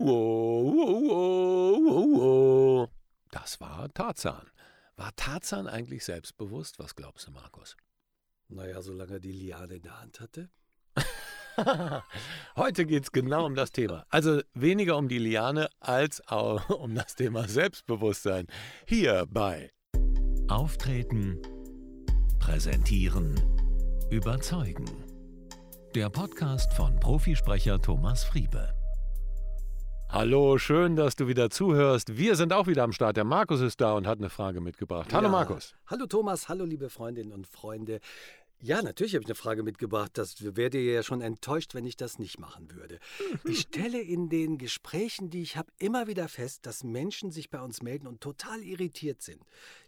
Wow, wow, wow, wow. Das war Tarzan. War Tarzan eigentlich selbstbewusst? Was glaubst du, Markus? Naja, solange er die Liane in der Hand hatte. Heute geht es genau um das Thema. Also weniger um die Liane als auch um das Thema Selbstbewusstsein. Hier bei Auftreten, Präsentieren, Überzeugen. Der Podcast von Profisprecher Thomas Friebe. Hallo, schön, dass du wieder zuhörst. Wir sind auch wieder am Start. Der Markus ist da und hat eine Frage mitgebracht. Hallo Ja. Markus. Hallo Thomas, hallo liebe Freundinnen und Freunde. Ja, natürlich habe ich eine Frage mitgebracht. Das wäre ja schon enttäuscht, wenn ich das nicht machen würde. Ich stelle in den Gesprächen, die ich habe, immer wieder fest, dass Menschen sich bei uns melden und total irritiert sind.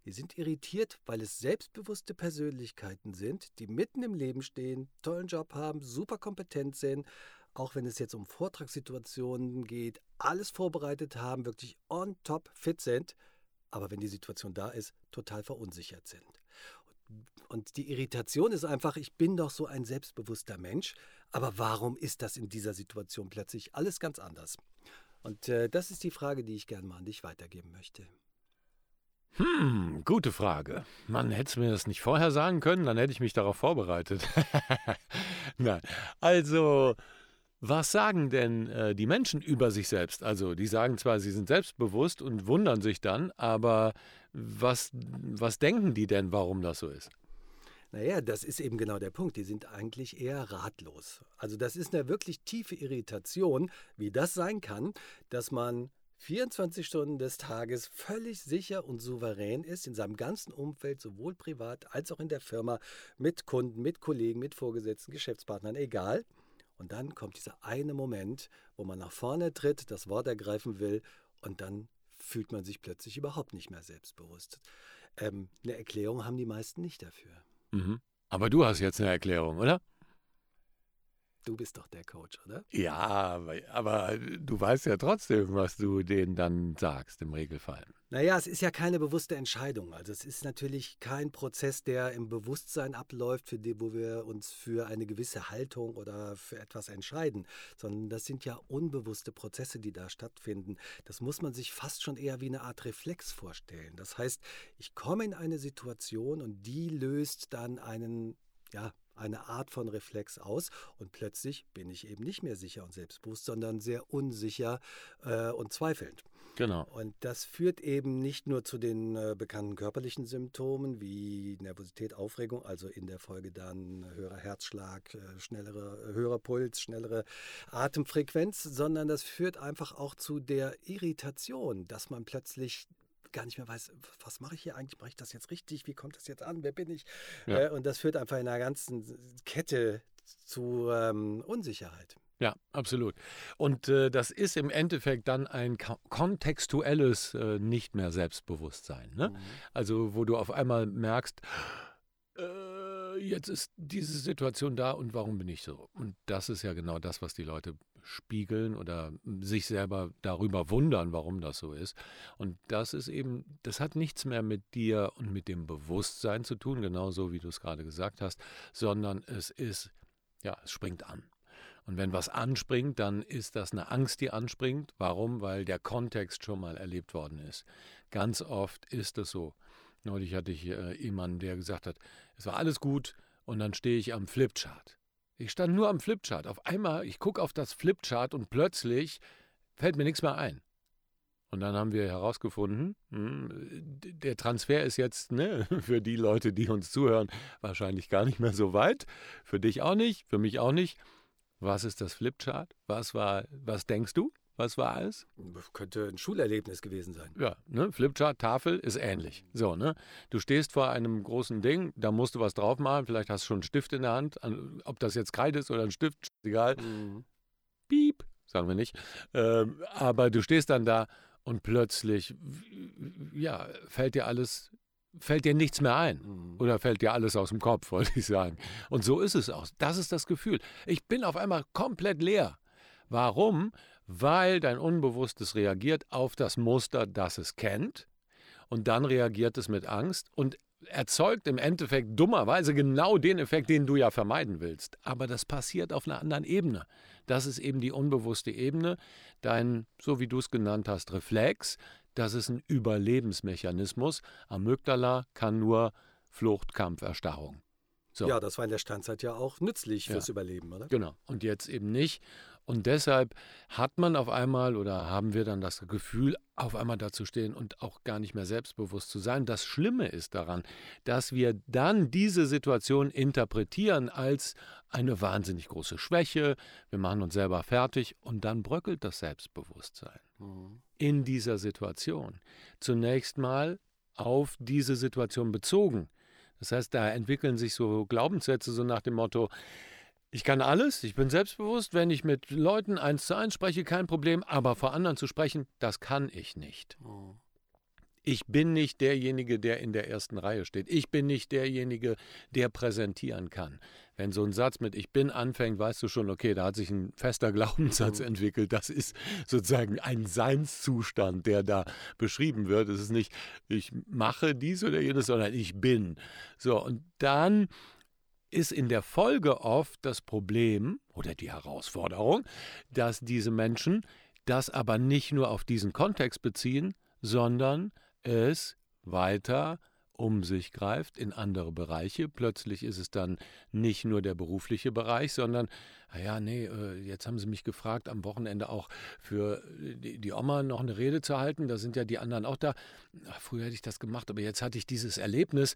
Die sind irritiert, weil es selbstbewusste Persönlichkeiten sind, die mitten im Leben stehen, tollen Job haben, super kompetent sind, auch wenn es jetzt um Vortragssituationen geht, alles vorbereitet haben, wirklich on top fit sind, aber wenn die Situation da ist, total verunsichert sind. Und die Irritation ist einfach, ich bin doch so ein selbstbewusster Mensch, aber warum ist das in dieser Situation plötzlich alles ganz anders? Und äh, das ist die Frage, die ich gerne mal an dich weitergeben möchte. Hm, gute Frage. Man hätte mir das nicht vorher sagen können, dann hätte ich mich darauf vorbereitet. Nein. Also, was sagen denn äh, die Menschen über sich selbst? Also, die sagen zwar, sie sind selbstbewusst und wundern sich dann, aber was, was denken die denn, warum das so ist? Naja, das ist eben genau der Punkt. Die sind eigentlich eher ratlos. Also das ist eine wirklich tiefe Irritation, wie das sein kann, dass man 24 Stunden des Tages völlig sicher und souverän ist in seinem ganzen Umfeld, sowohl privat als auch in der Firma, mit Kunden, mit Kollegen, mit Vorgesetzten, Geschäftspartnern, egal. Und dann kommt dieser eine Moment, wo man nach vorne tritt, das Wort ergreifen will und dann fühlt man sich plötzlich überhaupt nicht mehr selbstbewusst. Ähm, eine Erklärung haben die meisten nicht dafür. Mhm. Aber du hast jetzt eine Erklärung, oder? Du bist doch der Coach, oder? Ja, aber, du weißt ja trotzdem, was du denen dann sagst im Regelfall. Naja, es ist ja keine bewusste Entscheidung. Also es ist natürlich kein Prozess, der im Bewusstsein abläuft, für die, wo wir uns für eine gewisse Haltung oder für etwas entscheiden, sondern das sind ja unbewusste Prozesse, die da stattfinden. Das muss man sich fast schon eher wie eine Art Reflex vorstellen. Das heißt, ich komme in eine Situation und die löst dann einen, ja, eine Art von Reflex aus und plötzlich bin ich eben nicht mehr sicher und selbstbewusst, sondern sehr unsicher äh, und zweifelnd. Genau. Und das führt eben nicht nur zu den äh, bekannten körperlichen Symptomen wie Nervosität, Aufregung, also in der Folge dann höherer Herzschlag, äh, schnellere, höherer Puls, schnellere Atemfrequenz, sondern das führt einfach auch zu der Irritation, dass man plötzlich gar nicht mehr weiß, was mache ich hier eigentlich? Mache ich das jetzt richtig? Wie kommt das jetzt an? Wer bin ich? Ja. Äh, und das führt einfach in einer ganzen Kette zu ähm, Unsicherheit. Ja, absolut. Und äh, das ist im Endeffekt dann ein ko- kontextuelles äh, nicht mehr Selbstbewusstsein. Ne? Also wo du auf einmal merkst, äh, jetzt ist diese Situation da und warum bin ich so? Und das ist ja genau das, was die Leute spiegeln oder sich selber darüber wundern, warum das so ist. Und das ist eben, das hat nichts mehr mit dir und mit dem Bewusstsein zu tun, genauso wie du es gerade gesagt hast, sondern es ist, ja, es springt an. Und wenn was anspringt, dann ist das eine Angst, die anspringt. Warum? Weil der Kontext schon mal erlebt worden ist. Ganz oft ist es so. Neulich hatte ich äh, jemanden, der gesagt hat, es war alles gut und dann stehe ich am Flipchart. Ich stand nur am Flipchart. Auf einmal, ich gucke auf das Flipchart und plötzlich fällt mir nichts mehr ein. Und dann haben wir herausgefunden, hm, der Transfer ist jetzt ne, für die Leute, die uns zuhören, wahrscheinlich gar nicht mehr so weit. Für dich auch nicht, für mich auch nicht. Was ist das Flipchart? Was war, was denkst du? Was war es? Könnte ein Schulerlebnis gewesen sein. Ja, ne? Flipchart, Tafel ist ähnlich. So, ne? Du stehst vor einem großen Ding, da musst du was drauf malen, vielleicht hast du schon einen Stift in der Hand. An- Ob das jetzt Kreide ist oder ein Stift, egal. Mhm. Piep, sagen wir nicht. Ähm, aber du stehst dann da und plötzlich, ja, fällt dir alles, fällt dir nichts mehr ein. Mhm. Oder fällt dir alles aus dem Kopf, wollte ich sagen. Und so ist es auch. Das ist das Gefühl. Ich bin auf einmal komplett leer. Warum? Weil dein Unbewusstes reagiert auf das Muster, das es kennt. Und dann reagiert es mit Angst. Und erzeugt im Endeffekt dummerweise genau den Effekt, den du ja vermeiden willst. Aber das passiert auf einer anderen Ebene. Das ist eben die unbewusste Ebene. Dein, so wie du es genannt hast, Reflex, das ist ein Überlebensmechanismus. Amygdala kann nur Flucht, Kampf, Erstarrung. So. Ja, das war in der Steinzeit ja auch nützlich fürs ja. Überleben, oder? Genau. Und jetzt eben nicht. Und deshalb hat man auf einmal oder haben wir dann das Gefühl, auf einmal da zu stehen und auch gar nicht mehr selbstbewusst zu sein. Das Schlimme ist daran, dass wir dann diese Situation interpretieren als eine wahnsinnig große Schwäche. Wir machen uns selber fertig und dann bröckelt das Selbstbewusstsein mhm. in dieser Situation. Zunächst mal auf diese Situation bezogen. Das heißt, da entwickeln sich so Glaubenssätze so nach dem Motto, ich kann alles, ich bin selbstbewusst, wenn ich mit Leuten eins zu eins spreche, kein Problem, aber vor anderen zu sprechen, das kann ich nicht. Oh. Ich bin nicht derjenige, der in der ersten Reihe steht. Ich bin nicht derjenige, der präsentieren kann. Wenn so ein Satz mit Ich bin anfängt, weißt du schon, okay, da hat sich ein fester Glaubenssatz mhm. entwickelt. Das ist sozusagen ein Seinszustand, der da beschrieben wird. Es ist nicht, ich mache dies oder jenes, sondern ich bin. So, und dann ist in der Folge oft das Problem oder die Herausforderung, dass diese Menschen das aber nicht nur auf diesen Kontext beziehen, sondern es weiter um sich greift in andere Bereiche. Plötzlich ist es dann nicht nur der berufliche Bereich, sondern, naja, ah nee, äh, jetzt haben sie mich gefragt, am Wochenende auch für die Oma noch eine Rede zu halten. Da sind ja die anderen auch da. Ach, früher hätte ich das gemacht, aber jetzt hatte ich dieses Erlebnis.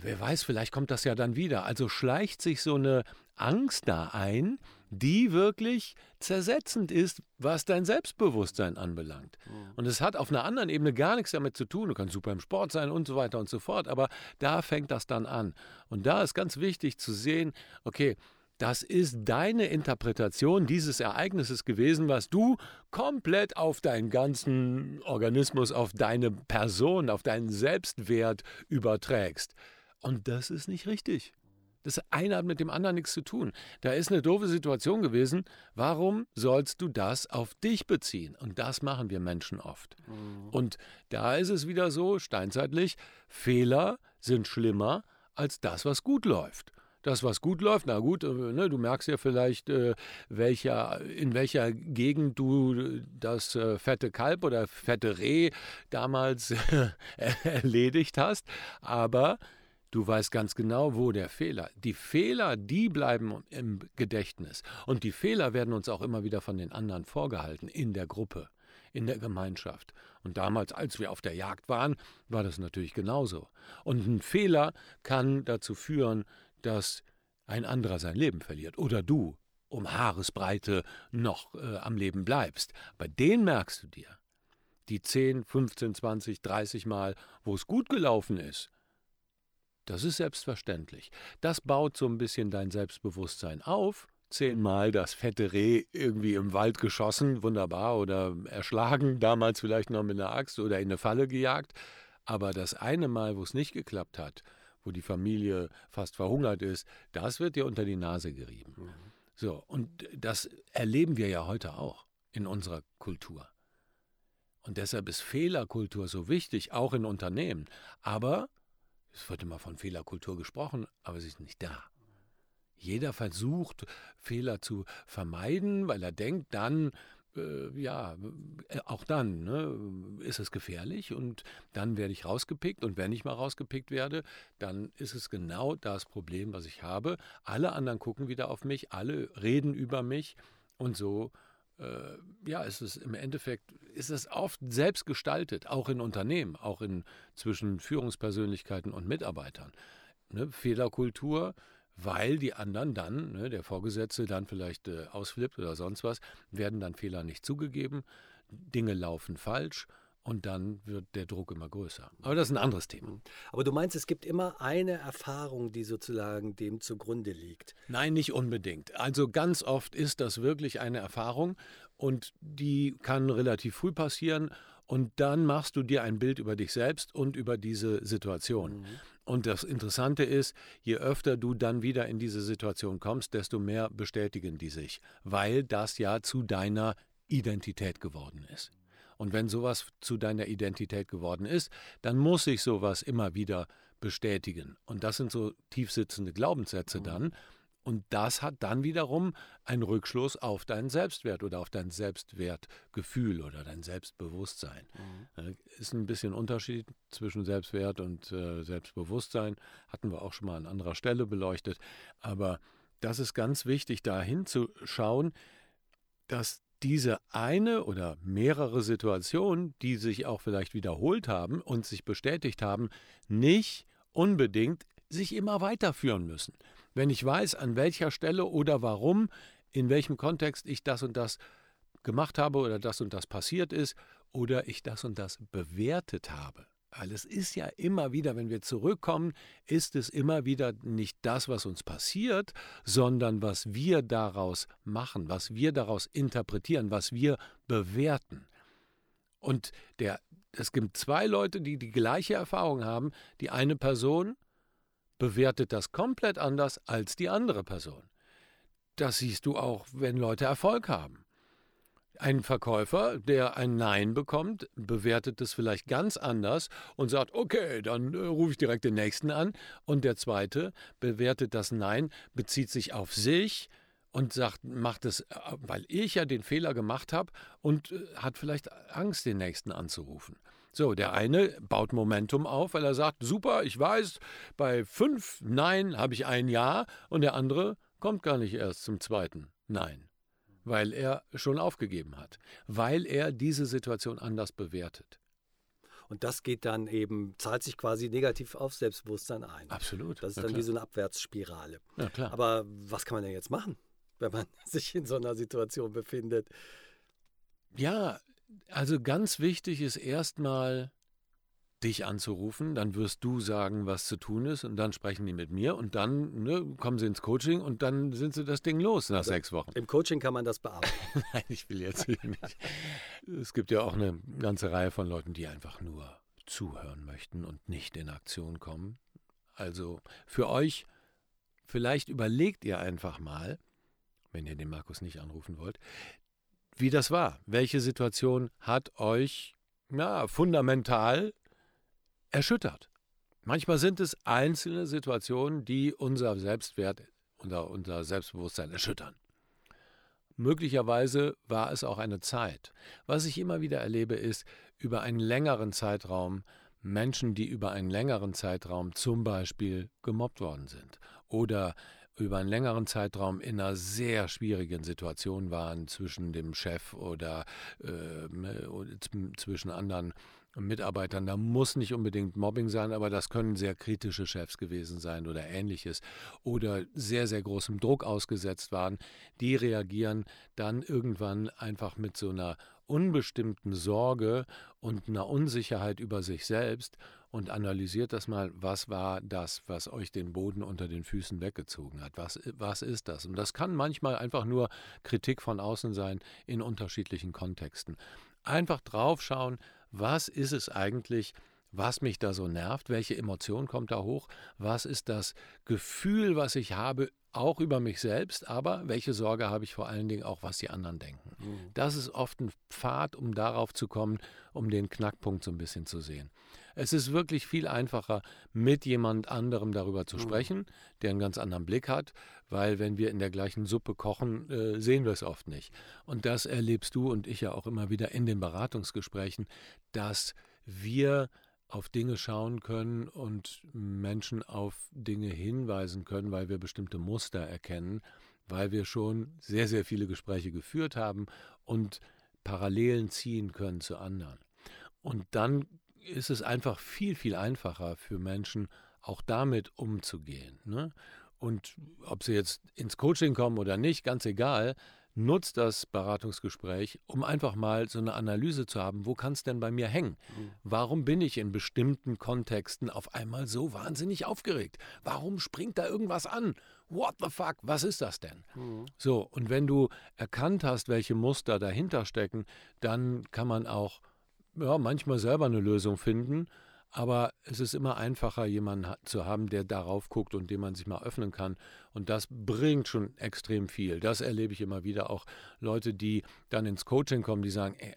Wer weiß, vielleicht kommt das ja dann wieder. Also schleicht sich so eine Angst da ein, die wirklich zersetzend ist, was dein Selbstbewusstsein anbelangt. Mhm. Und es hat auf einer anderen Ebene gar nichts damit zu tun. Du kannst super im Sport sein und so weiter und so fort, aber da fängt das dann an. Und da ist ganz wichtig zu sehen, okay, das ist deine Interpretation dieses Ereignisses gewesen, was du komplett auf deinen ganzen Organismus, auf deine Person, auf deinen Selbstwert überträgst. Und das ist nicht richtig. Das eine hat mit dem anderen nichts zu tun. Da ist eine doofe Situation gewesen. Warum sollst du das auf dich beziehen? Und das machen wir Menschen oft. Mhm. Und da ist es wieder so, steinzeitlich, Fehler sind schlimmer als das, was gut läuft. Das, was gut läuft, na gut, äh, ne, du merkst ja vielleicht, äh, welcher, in welcher Gegend du das äh, fette Kalb oder fette Reh damals erledigt hast. Aber Du weißt ganz genau, wo der Fehler. Die Fehler, die bleiben im Gedächtnis. Und die Fehler werden uns auch immer wieder von den anderen vorgehalten, in der Gruppe, in der Gemeinschaft. Und damals, als wir auf der Jagd waren, war das natürlich genauso. Und ein Fehler kann dazu führen, dass ein anderer sein Leben verliert. Oder du um Haaresbreite noch äh, am Leben bleibst. Bei denen merkst du dir, die 10, 15, 20, 30 Mal, wo es gut gelaufen ist, das ist selbstverständlich. Das baut so ein bisschen dein Selbstbewusstsein auf. Zehnmal das fette Reh irgendwie im Wald geschossen, wunderbar, oder erschlagen, damals vielleicht noch mit einer Axt oder in eine Falle gejagt. Aber das eine Mal, wo es nicht geklappt hat, wo die Familie fast verhungert ist, das wird dir unter die Nase gerieben. Mhm. So, und das erleben wir ja heute auch in unserer Kultur. Und deshalb ist Fehlerkultur so wichtig, auch in Unternehmen. Aber es wird immer von Fehlerkultur gesprochen, aber sie ist nicht da. Jeder versucht, Fehler zu vermeiden, weil er denkt, dann, äh, ja, äh, auch dann ne, ist es gefährlich und dann werde ich rausgepickt und wenn ich mal rausgepickt werde, dann ist es genau das Problem, was ich habe. Alle anderen gucken wieder auf mich, alle reden über mich und so äh, ja, ist es im Endeffekt, ist es oft selbst gestaltet, auch in Unternehmen, auch in zwischen Führungspersönlichkeiten und Mitarbeitern. Ne, Fehlerkultur, weil die anderen dann, ne, der Vorgesetzte dann vielleicht äh, ausflippt oder sonst was, werden dann Fehler nicht zugegeben, Dinge laufen falsch und dann wird der Druck immer größer. Aber das ist ein anderes Thema. Mhm. Aber du meinst, es gibt immer eine Erfahrung, die sozusagen dem zugrunde liegt? Nein, nicht unbedingt. Also ganz oft ist das wirklich eine Erfahrung und die kann relativ früh passieren und dann machst du dir ein Bild über dich selbst und über diese Situation. Mhm. Und das Interessante ist, je öfter du dann wieder in diese Situation kommst, desto mehr bestätigen die sich, weil das ja zu deiner Identität geworden ist. Und wenn sowas zu deiner Identität geworden ist, dann muss sich sowas immer wieder bestätigen. Und das sind so tiefsitzende Glaubenssätze mhm. dann. Und das hat dann wiederum einen Rückschluss auf deinen Selbstwert oder auf dein Selbstwertgefühl oder dein Selbstbewusstsein. Mhm. Ist ein bisschen Unterschied zwischen Selbstwert und äh, Selbstbewusstsein. Hatten wir auch schon mal an anderer Stelle beleuchtet. Aber das ist ganz wichtig, da hinzuschauen, dass diese eine oder mehrere Situationen, die sich auch vielleicht wiederholt haben und sich bestätigt haben, nicht unbedingt sich immer weiterführen müssen wenn ich weiß, an welcher Stelle oder warum, in welchem Kontext ich das und das gemacht habe oder das und das passiert ist oder ich das und das bewertet habe. Weil es ist ja immer wieder, wenn wir zurückkommen, ist es immer wieder nicht das, was uns passiert, sondern was wir daraus machen, was wir daraus interpretieren, was wir bewerten. Und der, es gibt zwei Leute, die die gleiche Erfahrung haben. Die eine Person bewertet das komplett anders als die andere Person. Das siehst du auch, wenn Leute Erfolg haben. Ein Verkäufer, der ein Nein bekommt, bewertet es vielleicht ganz anders und sagt, okay, dann äh, rufe ich direkt den nächsten an. Und der zweite bewertet das Nein, bezieht sich auf sich und sagt, macht es, äh, weil ich ja den Fehler gemacht habe und äh, hat vielleicht Angst, den nächsten anzurufen. So, der eine baut Momentum auf, weil er sagt, super, ich weiß, bei fünf Nein habe ich ein Ja und der andere kommt gar nicht erst zum zweiten Nein, weil er schon aufgegeben hat, weil er diese Situation anders bewertet. Und das geht dann eben, zahlt sich quasi negativ auf Selbstbewusstsein ein. Absolut. Das ist dann klar. wie so eine Abwärtsspirale. Ja, klar. Aber was kann man denn jetzt machen, wenn man sich in so einer Situation befindet? Ja, also ganz wichtig ist erstmal dich anzurufen, dann wirst du sagen, was zu tun ist und dann sprechen die mit mir und dann ne, kommen sie ins Coaching und dann sind sie das Ding los nach also sechs Wochen. Im Coaching kann man das bearbeiten. Nein, ich will jetzt nicht. Es gibt ja auch eine ganze Reihe von Leuten, die einfach nur zuhören möchten und nicht in Aktion kommen. Also für euch, vielleicht überlegt ihr einfach mal, wenn ihr den Markus nicht anrufen wollt, wie das war. Welche Situation hat euch ja, fundamental erschüttert? Manchmal sind es einzelne Situationen, die unser Selbstwert, unser, unser Selbstbewusstsein erschüttern. Möglicherweise war es auch eine Zeit. Was ich immer wieder erlebe, ist über einen längeren Zeitraum Menschen, die über einen längeren Zeitraum zum Beispiel gemobbt worden sind oder über einen längeren Zeitraum in einer sehr schwierigen Situation waren zwischen dem Chef oder äh, zwischen anderen Mitarbeitern. Da muss nicht unbedingt Mobbing sein, aber das können sehr kritische Chefs gewesen sein oder ähnliches. Oder sehr, sehr großem Druck ausgesetzt waren. Die reagieren dann irgendwann einfach mit so einer unbestimmten Sorge und einer Unsicherheit über sich selbst und analysiert das mal, was war das, was euch den Boden unter den Füßen weggezogen hat? Was, was ist das? Und das kann manchmal einfach nur Kritik von außen sein in unterschiedlichen Kontexten. Einfach draufschauen, was ist es eigentlich, was mich da so nervt, welche Emotion kommt da hoch, was ist das Gefühl, was ich habe, auch über mich selbst, aber welche Sorge habe ich vor allen Dingen auch, was die anderen denken. Mhm. Das ist oft ein Pfad, um darauf zu kommen, um den Knackpunkt so ein bisschen zu sehen. Es ist wirklich viel einfacher, mit jemand anderem darüber zu mhm. sprechen, der einen ganz anderen Blick hat, weil wenn wir in der gleichen Suppe kochen, äh, sehen wir es oft nicht. Und das erlebst du und ich ja auch immer wieder in den Beratungsgesprächen, dass wir auf Dinge schauen können und Menschen auf Dinge hinweisen können, weil wir bestimmte Muster erkennen, weil wir schon sehr, sehr viele Gespräche geführt haben und Parallelen ziehen können zu anderen. Und dann ist es einfach viel, viel einfacher für Menschen, auch damit umzugehen. Ne? Und ob sie jetzt ins Coaching kommen oder nicht, ganz egal, nutzt das Beratungsgespräch, um einfach mal so eine Analyse zu haben, wo kann es denn bei mir hängen? Mhm. Warum bin ich in bestimmten Kontexten auf einmal so wahnsinnig aufgeregt? Warum springt da irgendwas an? What the fuck? Was ist das denn? Mhm. So, und wenn du erkannt hast, welche Muster dahinter stecken, dann kann man auch ja, manchmal selber eine Lösung finden. Aber es ist immer einfacher, jemanden zu haben, der darauf guckt und dem man sich mal öffnen kann. Und das bringt schon extrem viel. Das erlebe ich immer wieder auch Leute, die dann ins Coaching kommen, die sagen, ey,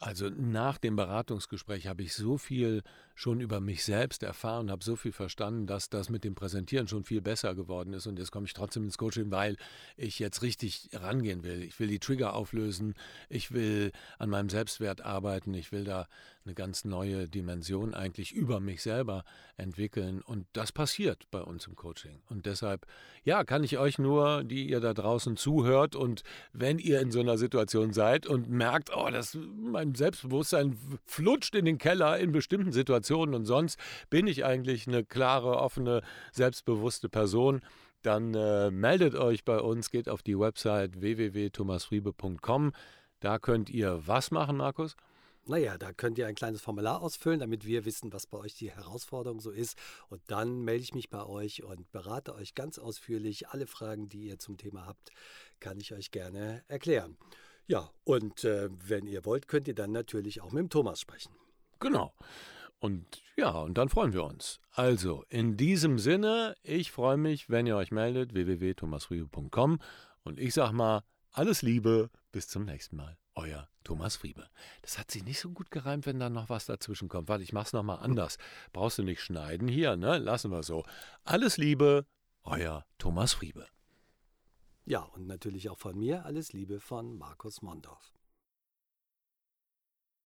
Also nach dem Beratungsgespräch habe ich so viel schon über mich selbst erfahren, habe so viel verstanden, dass das mit dem Präsentieren schon viel besser geworden ist. Und jetzt komme ich trotzdem ins Coaching, weil ich jetzt richtig rangehen will. Ich will die Trigger auflösen, ich will an meinem Selbstwert arbeiten, ich will da eine ganz neue Dimension eigentlich über mich selber entwickeln. Und das passiert bei uns im Coaching. Und deshalb, ja, kann ich euch nur, die ihr da draußen zuhört und wenn ihr in so einer Situation seid und merkt, oh, das mein Selbstbewusstsein flutscht in den Keller in bestimmten Situationen und sonst bin ich eigentlich eine klare, offene, selbstbewusste Person, dann äh, meldet euch bei uns, geht auf die Website www.thomasfriebe.com. Da könnt ihr was machen, Markus? Naja, da könnt ihr ein kleines Formular ausfüllen, damit wir wissen, was bei euch die Herausforderung so ist. Und dann melde ich mich bei euch und berate euch ganz ausführlich. Alle Fragen, die ihr zum Thema habt, kann ich euch gerne erklären. Ja, und äh, wenn ihr wollt, könnt ihr dann natürlich auch mit dem Thomas sprechen. Genau. Und ja, und dann freuen wir uns. Also, in diesem Sinne, ich freue mich, wenn ihr euch meldet, www.thomasfriebe.com. Und ich sag mal, alles Liebe, bis zum nächsten Mal. Euer Thomas Friebe. Das hat sich nicht so gut gereimt, wenn da noch was dazwischen kommt. Warte, ich mach's nochmal anders. Brauchst du nicht schneiden hier, ne? Lassen wir so. Alles Liebe, euer Thomas Friebe. Ja, und natürlich auch von mir alles Liebe von Markus Mondorf.